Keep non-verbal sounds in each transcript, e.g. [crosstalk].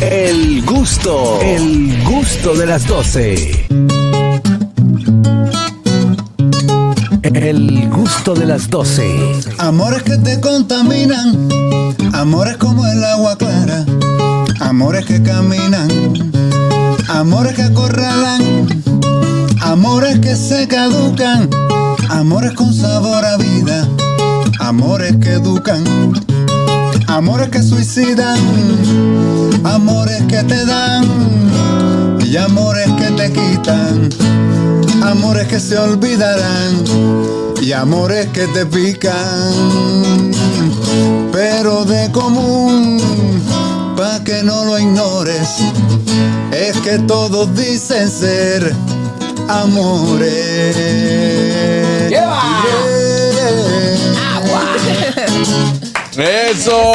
El gusto, el gusto de las 12. El gusto de las 12. Amores que te contaminan, amores como el agua clara, amores que caminan, amores que acorralan, amores que se caducan, amores con sabor a vida, amores que educan, amores que suicidan, amores que te dan y amores que te quitan, amores que se olvidarán y amores que te pican, pero de común, pa' que no lo ignores, es que todos dicen ser amores. Yeah. ¡Eso!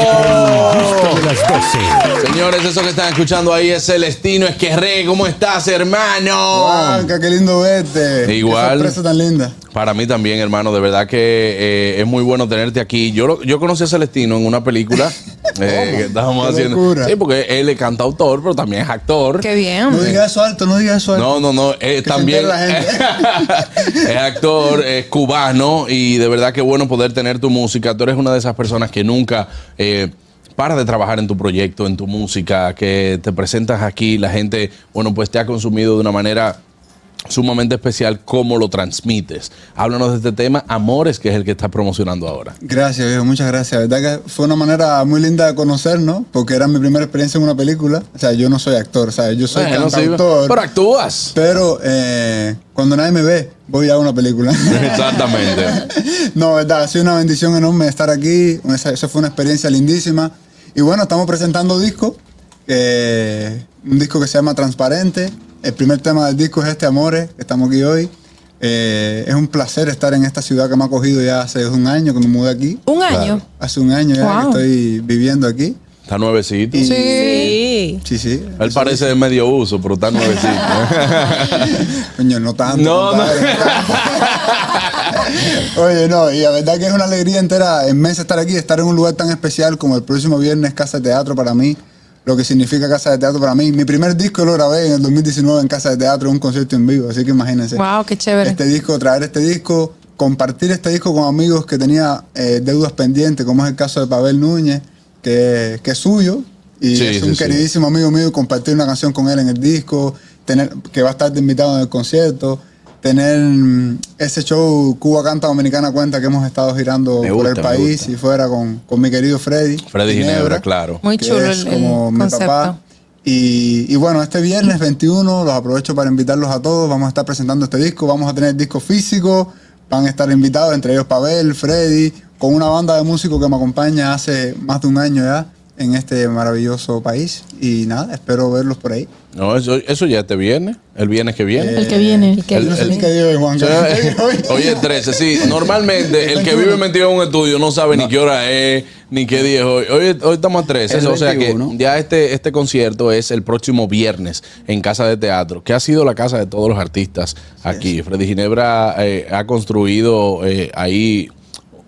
De las 12. Señores, eso que están escuchando ahí es Celestino Esquerré. ¿Cómo estás, hermano? Juanca, qué lindo verte. Igual. Qué sorpresa tan linda. Para mí también, hermano. De verdad que eh, es muy bueno tenerte aquí. Yo, lo- yo conocí a Celestino en una película [laughs] eh, que estábamos Qué haciendo. locura. Sí, porque él es cantautor, pero también es actor. Qué bien. No digas eso alto, no digas eso alto. No, no, no. eh, se también entere [laughs] es actor, es cubano y de verdad que bueno poder tener tu música. Tú eres una de esas personas que nunca eh, para de trabajar en tu proyecto, en tu música, que te presentas aquí, la gente, bueno, pues te ha consumido de una manera sumamente especial cómo lo transmites. Háblanos de este tema, Amores, que es el que estás promocionando ahora. Gracias, viejo, muchas gracias. La verdad que fue una manera muy linda de conocernos, porque era mi primera experiencia en una película. O sea, yo no soy actor, sea, yo soy sí, cantautor. pero actúas. Pero eh, cuando nadie me ve, voy a una película. [laughs] Exactamente. no, verdad, ha sido una bendición enorme estar aquí. Esa, esa fue una experiencia lindísima. Y bueno, estamos presentando disco. eh, un disco que se llama Transparente. El primer tema del disco es este, Amores, que estamos aquí hoy. Eh, es un placer estar en esta ciudad que me ha cogido ya hace un año que me mudé aquí. Un año. Hace un año ya Wow. que estoy viviendo aquí. Está nuevecito. Y- Sí. Sí, sí. Él parece de medio uso, pero está nuevecito. [laughs] Coño, no tanto. No, no. compadre, tanto. [laughs] Oye, no, y la verdad que es una alegría entera, inmensa estar aquí, estar en un lugar tan especial como el próximo viernes Casa de Teatro para mí, lo que significa Casa de Teatro para mí. Mi primer disco lo grabé en el 2019 en Casa de Teatro, un concierto en vivo, así que imagínense. Wow, qué chévere. Este disco, traer este disco, compartir este disco con amigos que tenía eh, deudas pendientes, como es el caso de Pavel Núñez, que, que es suyo, y Sí, es un sí. queridísimo amigo mío, compartir una canción con él en el disco, tener que va a estar de invitado en el concierto, tener mm, ese show Cuba Canta Dominicana Cuenta que hemos estado girando por el país gusta. y fuera con, con mi querido Freddy. Freddy Ginebra, claro. Muy chulo es el, el como mi papá. Y, y bueno, este viernes 21 los aprovecho para invitarlos a todos. Vamos a estar presentando este disco. Vamos a tener disco físico. Van a estar invitados, entre ellos Pavel, Freddy, con una banda de músicos que me acompaña hace más de un año ya en este maravilloso país. Y nada, espero verlos por ahí. No, eso, eso ya te viene, el viernes que viene. El que viene. Que- El- no sé el- ni qué día hoy, Juan. O sea, [laughs] Oye, 13, sí. Normalmente el que vive metido en un estudio no sabe ni qué hora es, ni qué día es hoy. Hoy, hoy estamos a 13, El o sea que 21. ya este, este concierto es el próximo viernes en Casa de Teatro, que ha sido la casa de todos los artistas aquí. Freddy Ginebra eh, ha construido eh, ahí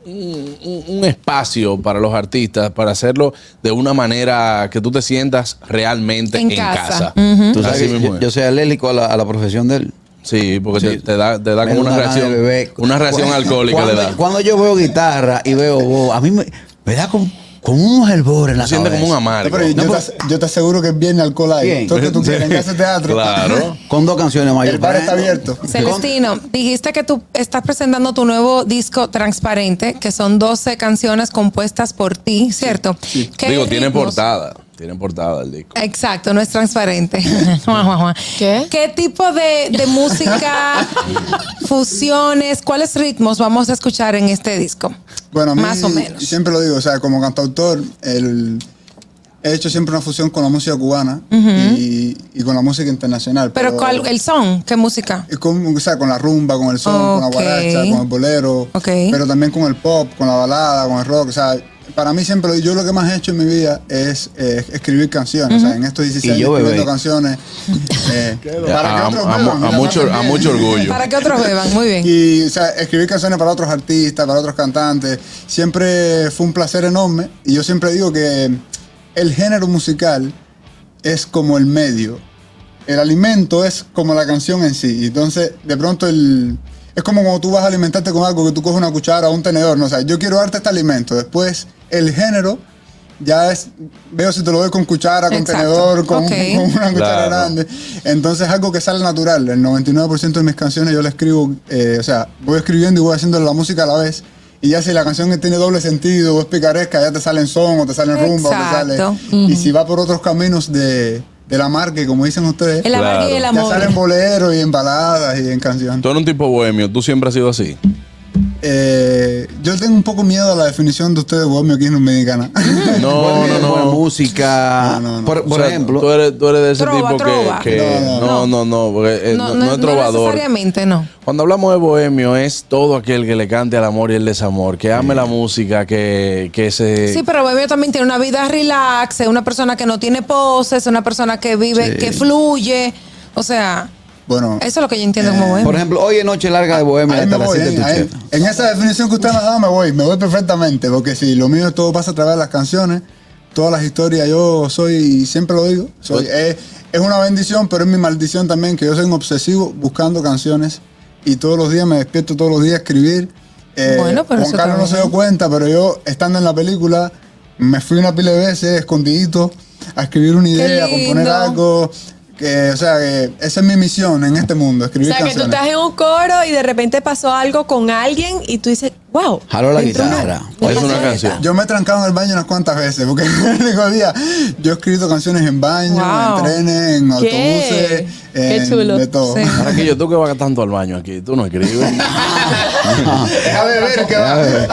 un, un- un espacio para los artistas, para hacerlo de una manera que tú te sientas realmente En en, casa. Tú sabes yo, yo soy alérgico a la, a la profesión de él. Sí, porque Te, te da, te da como una reacción, una reacción Cuando- alcohólica le cuando, da. Cuando yo veo guitarra y veo voz, a mí me, me da como, como unos hervores en la Se siente como un amargo. Pero yo, No, te, pues- yo te aseguro que viene alcohol ahí. Bien. Todo lo que tú quieras en ese teatro. Claro. [laughs] Con dos canciones mayores. El bar está abierto. [laughs] Celestino, dijiste que tú estás presentando tu nuevo disco Transparente, que son 12 canciones compuestas por ti, ¿cierto? ¿Qué Digo, tiene portada. Tiene portada el disco. Exacto, no es transparente. [laughs] ¿Qué? ¿Qué tipo de, de música, [laughs] fusiones, cuáles ritmos vamos a escuchar en este disco? Bueno, a mí, Más o menos. siempre lo digo, o sea, como cantautor, el, he hecho siempre una fusión con la música cubana y, y con la música internacional. Pero ¿cuál, el son, ¿qué música? y con, o sea, con la rumba, con el son, con la guaracha, con el bolero, Ok. pero también con el pop, con la balada, con el rock. O sea, para mí siempre, yo lo que más he hecho en mi vida es eh, escribir canciones. O sea, en estos 16 Y años yo, escribiendo bebé. canciones. eh, [laughs] para que a, otros beban, a mucho, a orgullo. Para que otros beban, muy bien. Y o sea, escribir canciones para otros artistas, para otros cantantes, siempre fue un placer enorme. Y yo siempre digo que el género musical es como el medio. El alimento es como la canción en sí. Entonces, de pronto, el, es como cuando tú vas a alimentarte con algo que tú coges una cuchara o un tenedor. No o sea, yo quiero darte este alimento. Después, el género ya es, veo si te lo doy con cuchara, con Exacto. tenedor, con, [laughs] una cuchara Claro. grande. Entonces es algo que sale natural. El 99% de mis canciones yo la escribo, eh, o sea, voy escribiendo y voy haciendo la música a la vez. Y ya si la canción tiene doble sentido o es picaresca, ya te sale en son o te sale en rumba o te sale. Y si va por otros caminos de, de la marca, como dicen ustedes, El y ya amor. sale en boleros y en baladas y en canciones. Tú eres un tipo bohemio, tú siempre has sido así. Eh, yo tengo un poco miedo a la definición de ustedes, bohemio aquí en Dominicana. No, Buena- no, buena no. música. No, no, no. Por, O por sea, ejemplo, tú eres, tú eres de ese Trova, tipo que- trova. que, No, no, no, no, porque, eh, no, no es trovador. necesariamente, no. Cuando hablamos de bohemio es todo aquel que le cante al amor y el desamor, que ame la música, que, que se... Sí, pero bohemio también tiene una vida relax, es una persona que no tiene poses, es una persona que vive, Sí. que fluye. O sea, bueno, eso es lo que yo entiendo como bohemio. por ejemplo, hoy es noche larga de Bohemia Ahí hasta me las voy, 7 ¿eh? de tu Ahí- chef. En esa definición que usted me ha dado me voy, me voy perfectamente, porque si lo mío todo pasa a través de las canciones, todas las historias, yo soy, y siempre lo digo, soy, es, es una bendición, pero es mi maldición también, que yo soy un obsesivo buscando canciones y todos los días me despierto todos los días a escribir. Eh, Bueno, pero Juan eso Carlos no se dio cuenta, pero yo estando en la película me fui una pila de veces escondidito a escribir una idea, a componer algo. Que, o sea, que esa es mi misión en este mundo, O escribir sea, que tú canciones. estás en un coro y de repente pasó algo con alguien y tú dices, wow. Jaló la guitarra. una- Es una canción. Yo me he trancado en el baño unas cuantas veces, porque [laughs] el único día yo he escrito canciones en baño, Wow. en trenes, en ¿Qué? autobuses, Qué en- chulo. de todo. Sí. Ahora que yo, tú que vas tanto al baño aquí, tú no escribes. [laughs] a beber que va, a beber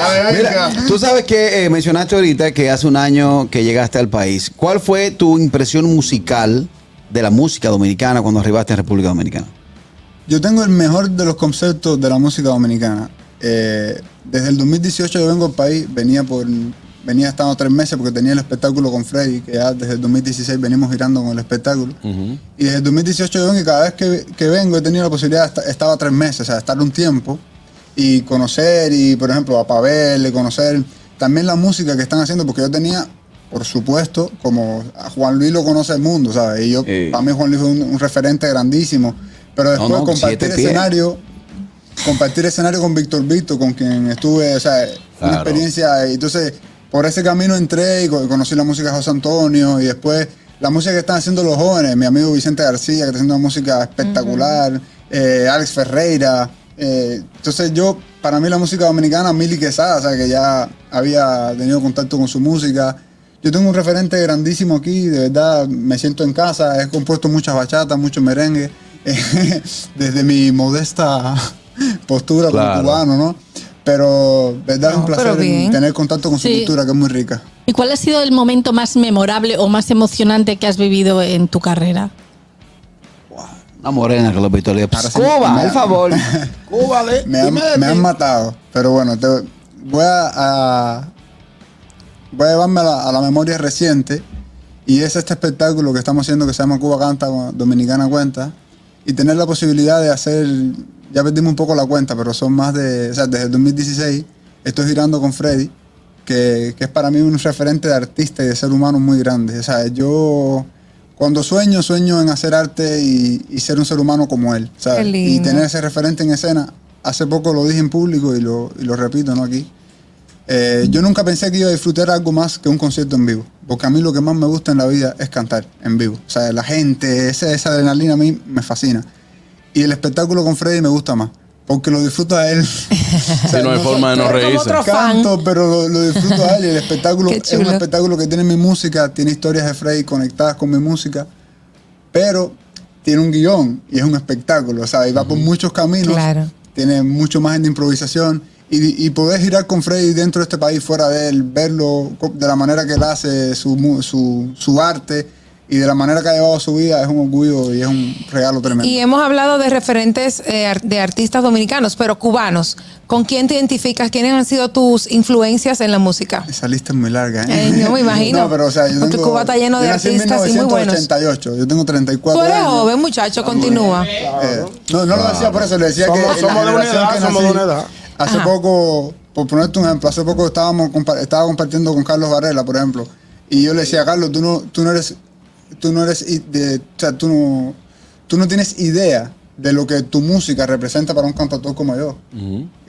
que va. Mira, tú sabes que eh, mencionaste ahorita que hace un año que llegaste al país. ¿Cuál fue tu impresión musical de la música dominicana cuando arribaste en República Dominicana? Yo tengo el mejor de los conceptos de la música dominicana. Eh, desde el 2018 yo vengo al país, venía por venía estando tres meses porque tenía el espectáculo con Freddy, que ya desde el 2016 venimos girando con el espectáculo. Y desde el 2018 yo vengo y cada vez que, que vengo he tenido la posibilidad, de estar- estaba tres meses, o sea, estar un tiempo y conocer, y por ejemplo a Pavel, y conocer también la música que están haciendo, porque yo tenía, por supuesto, como a Juan Luis lo conoce el mundo, ¿sabes? Y yo, para mí Juan Luis fue un, un referente grandísimo, pero después no, compartir escenario, compartir escenario con Víctor Víctor, con quien estuve, o sea, una experiencia, y entonces por ese camino entré y co- conocí la música de José Antonio y después la música que están haciendo los jóvenes, mi amigo Vicente García, que está haciendo una música espectacular, eh, Alex Ferreira. eh, entonces yo, para mí la música dominicana, Mili Quesada, o sea, que ya había tenido contacto con su música. Yo tengo un referente grandísimo aquí, de verdad me siento en casa, he compuesto muchas bachatas, muchos merengues, [laughs] eh, desde mi modesta postura Claro. como cubano, ¿no? Pero, verdad, es un placer tener contacto con su Sí. cultura, que es muy rica. ¿Y cuál ha sido el momento más memorable o más emocionante que has vivido en tu carrera? Una morena que lo sí, Cuba, el favor. [laughs] Cuba, Me han, me ti". han matado, pero bueno, te- voy a, a- voy a llevarme a la, a la memoria reciente y es este espectáculo que estamos haciendo que se llama Cuba Canta Dominicana Cuenta y tener la posibilidad de hacer, ya perdimos un poco la cuenta, pero son más de, o sea, desde el 2016 estoy girando con Freddy, que, que es para mí un referente de artista y de ser humano muy grande. O sea, yo cuando sueño, sueño en hacer arte y, y ser un ser humano como él, ¿sabes? Y tener ese referente en escena. Hace poco lo dije en público y lo, y lo repito, ¿no? Aquí. Eh, yo nunca pensé que iba a disfrutar algo más que un concierto en vivo, porque a mí lo que más me gusta en la vida es cantar en vivo. O sea, la gente, esa, esa adrenalina a mí me fascina. Y el espectáculo con Freddy me gusta más, porque lo disfruto a él. [laughs] O sea, no hay no forma de no reírse. canto, pero lo, lo disfruto a él y el [laughs] espectáculo es un espectáculo que tiene mi música, tiene historias de Freddy conectadas con mi música, pero tiene un guion y es un espectáculo, o sea, y va por muchos caminos, Claro. tiene mucho más de improvisación y, y poder girar con Freddy dentro de este país, fuera de él, verlo de la manera que él hace su, mu- su, su arte y de la manera que ha llevado su vida es un orgullo y es un regalo tremendo. Y hemos hablado de referentes eh, ar- de artistas dominicanos, pero cubanos. ¿Con quién te identificas? ¿Quiénes han sido tus influencias en la música? Esa lista es muy larga, ¿eh? Eh, yo me imagino. [laughs] No, pero o sea, yo Porque tengo- Cuba está lleno de artistas y muy buenos. 1988, yo tengo 34 Tú eres años. joven, muchacho, continúa. Eh, no, no lo decía por eso, le decía Somos- que somos de una generación edad, que somos de nací, una edad. Hace Ajá. poco, por ponerte un ejemplo, hace poco estábamos compa- estaba compartiendo con Carlos Varela, por ejemplo, y yo le decía, Carlos, tú no, tú no eres tú no eres, i- de, o sea, tú no, tú no tienes idea de lo que tu música representa para un cantautor como yo.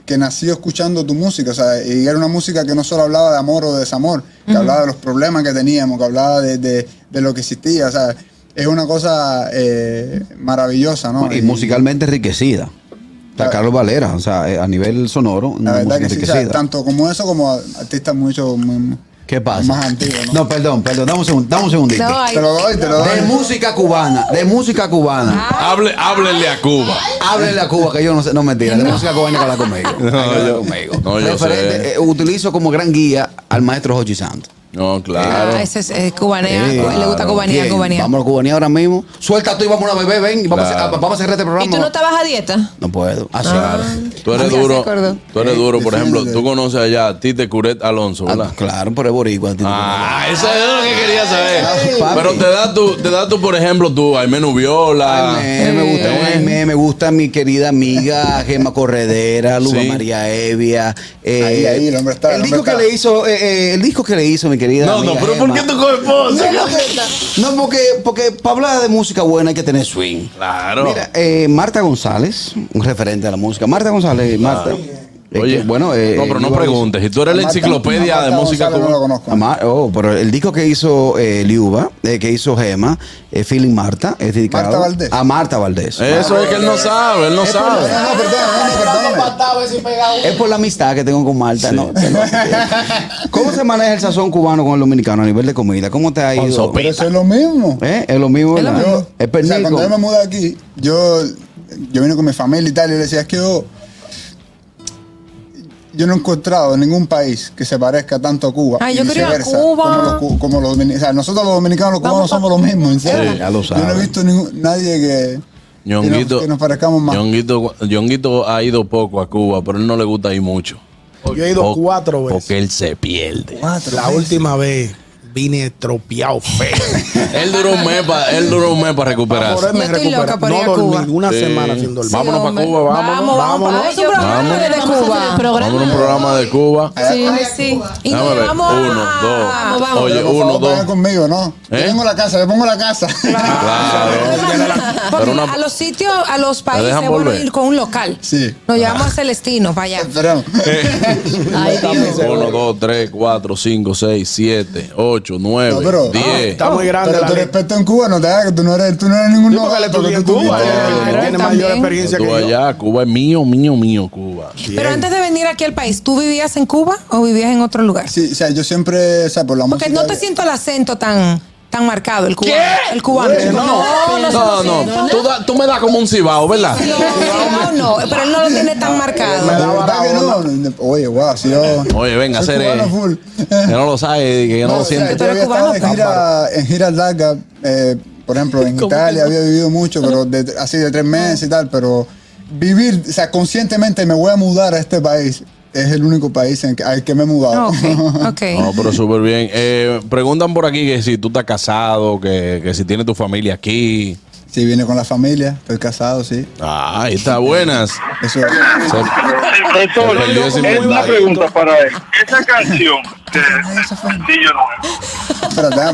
Que nació escuchando tu música, o sea, y era una música que no solo hablaba de amor o de desamor, que hablaba de los problemas que teníamos, que hablaba de, de- de lo que existía, o sea, es una cosa eh, maravillosa, ¿no? Y musicalmente enriquecida. O sea, Carlos Valera, o sea, eh, a nivel sonoro, La verdad que sí, o sea, tanto como eso como artistas mucho muy- ¿Qué pasa? más antiguos, ¿no? No, perdón, perdón, dame un, segundo, dame un segundito. No, Te lo doy, te lo doy. De música cubana, de música cubana. Hable, háblenle a Cuba. Háblele a Cuba, que yo no sé, no mentira, de música cubana que habla conmigo. Hablar yo- conmigo. no, yo Referente, sé. eh, utilizo como gran guía al maestro Jochi Santos. No, claro. Ah, ese es eh, cubanea, Sí, le gusta claro. Bien, cubanía. Vamos a cubanía ahora mismo. Suelta tú y vamos a beber, ven. y Vamos, a, Claro. hacer- vamos a cerrar este programa. ¿Y tú no estabas a dieta? No puedo. Así. Tú eres Ah, ya se duro. acordó. Tú eres Eh, duro, por ejemplo, defiéndete. tú conoces allá a Tite Curet Alonso, Ah, ¿verdad? claro, por el boricua. Ah, eso es lo que quería saber. papi. Pero te da tu, te da tu, por ejemplo, tú, Aimenu Viola. Ay, me, me gusta, Eh. me, me gusta mi querida amiga Gema Corredera, Luba Sí. María Evia. eh, Ahí, ahí, el hombre está, El el disco hombre que está. le hizo, eh, eh, el disco que le hizo mi querida. No, no, pero ¿por Gema. qué tú coges pose? No, porque, porque para hablar de música buena hay que tener swing. Claro. Mira, eh, Marta González, un referente de la música. Marta González, Marta. Oye, que, bueno, eh, no, pero no preguntes. Si tú eres la Marta- enciclopedia de Marta música González No lo cubana. conozco. Oh, pero el disco que hizo eh, Liuba, eh, que hizo Gema, eh, Feeling Marta, es dedicado Marta Valdés. a Marta Valdés. Eso es que él no sabe, él no sabe. no, perdón, no, perdón. Es por la amistad que tengo con Marta. ¿no? ¿Cómo se maneja el sazón cubano con el dominicano a nivel de comida? ¿Cómo te ha ido? Pero eso es lo mismo. ¿Eh? Es lo mismo, Es lo Es o sea, cuando yo me mudé aquí, yo, yo vine con mi familia y tal, y le decía, es que yo, yo no he encontrado en ningún país que se parezca tanto a Cuba. Ay, y yo quería viceversa, Cuba. Como los, cu- como los dominicanos. O sea, nosotros los dominicanos, los cubanos somos los mismos, en serio. Sí, ya lo Yo no he visto ningún, nadie que, que, nos, Ñonguito, que nos parezcamos más. Ñonguito, Ñonguito ha ido poco a Cuba, pero él no le gusta ir mucho. Yo he ido cuatro veces. Porque él se pierde. La última vez vine estropeado feo. [laughs] Él duró un mes para él duró un mes para recuperarse. Por él me Yo estoy loca ir No a dormí Cuba. una Sí. semana sin dormir. Vámonos pa' hombre. Cuba, vámonos, Vamos, vamos. vámonos. Vamos a un programa Vamos. de a Cuba. a un programa de Cuba. Sí, sí. Y Déjame ver. vamos a- Uno, dos. Vamos, vamos. Oye, uno, dos. conmigo, ¿no? Yo ¿Eh? tengo la casa, yo pongo la casa. [laughs] Claro. Porque Pero una- a los sitios, a los países, bueno ir con un local. Sí. Nos llevamos a Celestino para allá. Dios. [laughs] Uno, dos, tres, cuatro, cinco, seis, siete, ocho, nueve, No, pero- diez. Está muy grande Pero tu respeto en Cuba no te haga que tú no eres, tú no eres ningún Sí, porque le novato, estudié que en tú Cuba. tuviste- Él Claro, tiene también. mayor experiencia que yo. allá, Cuba es mío, mío, mío, Cuba. Pero antes de venir aquí al país, ¿tú vivías en Cuba o vivías en otro lugar? Sí, o sea, yo siempre, o sea, por la Porque música. no te siento el acento tan, tan marcado, el cubano. El cubano. ¿Qué? No, no, No, no, tú, da- tú me das como un cibao, ¿verdad? no, no, pero él no lo tiene tan marcado. Oye, wow, si yo. Oye, venga, cubano full. Que no lo sabe, que no, lo siente. había estado cubano, en gira, en giras largas, eh, por ejemplo, en Italia había vivido mucho, pero de- así de tres meses y tal, pero vivir, o sea, conscientemente me voy a mudar a este país. Es el único país en que, al que me he mudado. Ok, [laughs] ok. No, pero súper bien. Eh, preguntan por aquí que si tú estás casado, que, que si tienes tu familia aquí. Sí, vine con la familia, estoy casado, sí. Ah, ahí está, buenas. Eso ese es una pregunta para él. Esa canción [laughs] de Sencillo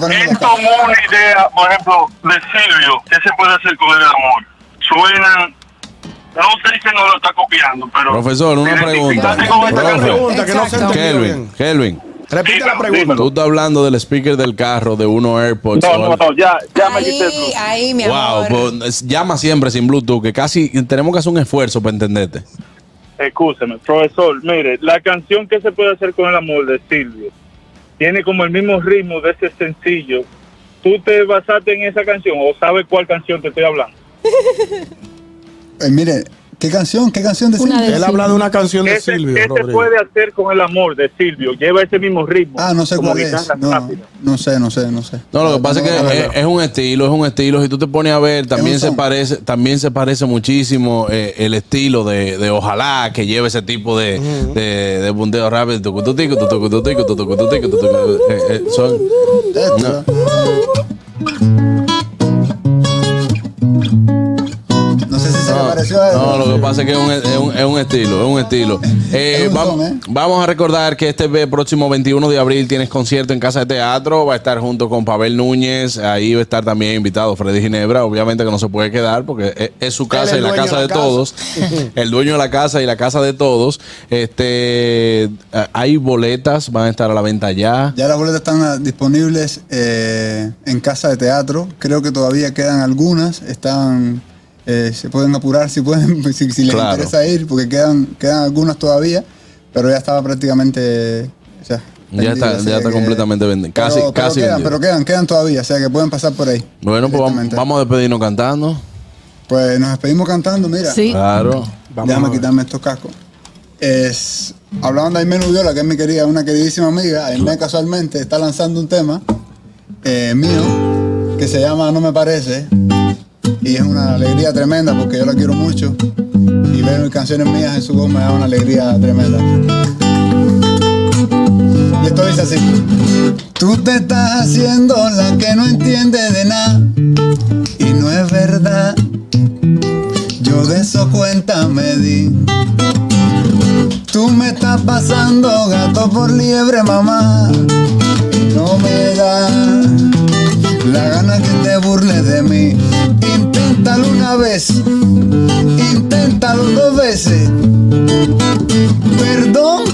¿Quién los tomó una idea, por ejemplo, de Silvio? ¿Qué se puede hacer con el amor? Suenan. No sé que no lo está copiando, pero. Profesor, una pregunta. Profe. Pregunta que no se Kelvin, bien. Kelvin, Repite la pregunta. dímelo. tú estás hablando del speaker del carro de uno AirPods. No, no, no, ya, ya me quité Bluetooth. ahí, mi Wow, amor. pues, llama siempre sin Bluetooth, que casi tenemos que hacer un esfuerzo para entenderte. Escúcheme, profesor, mire, la canción que se puede hacer con el amor de Silvio tiene como el mismo ritmo de ese sencillo. ¿Tú te basaste en esa canción o sabes cuál canción te estoy hablando? [laughs] Eh, mire, ¿qué canción? ¿Qué canción de Silvio? de- Él habla de una canción de ¿Qué se, Silvio qué se puede hacer con el amor de Silvio? Lleva ese mismo ritmo. Ah, no sé cuál es. No, no sé, no sé, no sé. No, lo que pasa es No, que es, es un estilo, es un estilo. Si tú te pones a ver, también se parece, también se parece muchísimo eh, el estilo de, de ojalá que lleve ese tipo de, de, de punteo rápido. Tucututico, tucututico, tucututico, tucututico. Eh, eh, son- No lo que pasa es que es un, es un- es un estilo, es un estilo. Eh, Es un vam- son, ¿eh? Vamos a recordar que este próximo 21 de abril tienes concierto en Casa de Teatro. Va a estar junto con Pavel Núñez. Ahí va a estar también invitado Freddy Ginebra. Obviamente que no se puede quedar porque es, es su casa y la casa de de la casa. todos. [laughs] El dueño de la casa y la casa de todos. Este, hay boletas, van a estar a la venta ya. Ya las boletas están ah, disponibles eh, en casa de teatro. Creo que todavía quedan algunas. Están, eh, se pueden apurar si pueden, [laughs] si, si les Claro. interesa ir, porque quedan, quedan algunas todavía. Pero ya estaba prácticamente. o sea, Ya está- vendido, ya está que- completamente vendido. pero- Casi- pero casi quedan, vendido. pero quedan, quedan todavía, o sea que pueden pasar por ahí. Bueno, pues vamos, vamos a despedirnos cantando. Pues nos despedimos cantando, mira. Sí. Claro. Vamos Déjame a ver. quitarme estos cascos. Es, hablando de Aimé Nubiola, que es mi querida, una queridísima amiga, Aimé casualmente está lanzando un tema eh, mío que se llama No me parece y es una alegría tremenda porque yo la quiero mucho y ver canciones mías en su voz me da una alegría tremenda. Y esto dice así. Tú te estás haciendo la que no entiende de nada y no es verdad. Yo de eso cuenta me di. Tú me estás pasando gato por liebre, mamá. Y no me da la gana que te burles de mí. Inténtalo una vez, inténtalo dos veces. Perdón,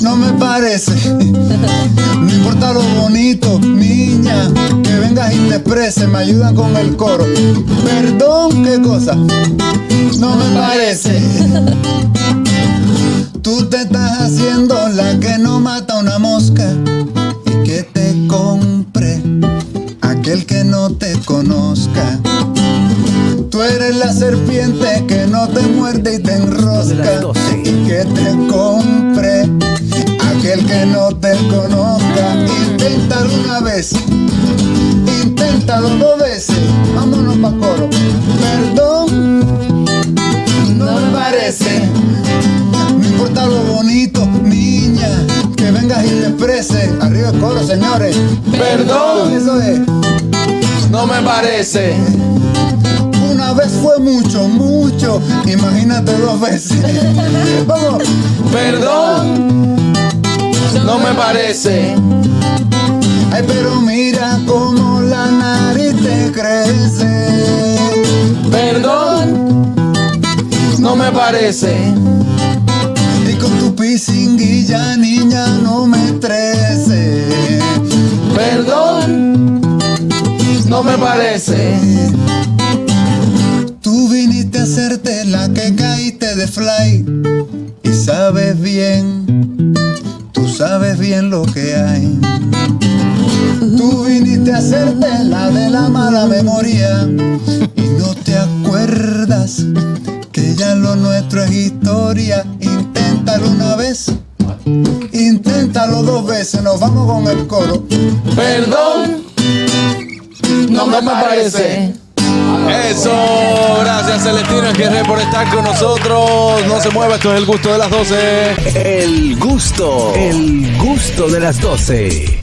no me parece. No importa lo bonito, niña, que vengas y te expreses, me ayudan con el coro. Perdón, qué cosa, no me parece. Tú te estás haciendo la que no mata una mosca y que te compre aquel que no te conozca. La serpiente que no te muerde y te enrosca y que te compre aquel que no te conozca. Inténtalo una vez, inténtalo dos veces, vámonos pa' coro. Perdón, no me parece. No importa lo bonito, niña, que vengas y te expreses. Arriba el coro, señores. Perdón. Eso es. No me parece. Fue mucho, mucho. Imagínate dos veces. [laughs] Vamos. Perdón. No me parece. Ay, pero mira cómo la nariz te crece. Perdón. No me parece. Y con tu pisinguilla, niña, no me estrese. Perdón. No me parece. Y sabes bien, tú sabes bien lo que hay. Tú viniste a hacerte la de la mala memoria y no te acuerdas que ya lo nuestro es historia. Inténtalo una vez, inténtalo dos veces, nos vamos con el coro. Perdón. No me parece. Eso, gracias Celestino Guerrero por estar con nosotros. No se mueva, esto es el gusto de las 12. El gusto, el gusto de las 12.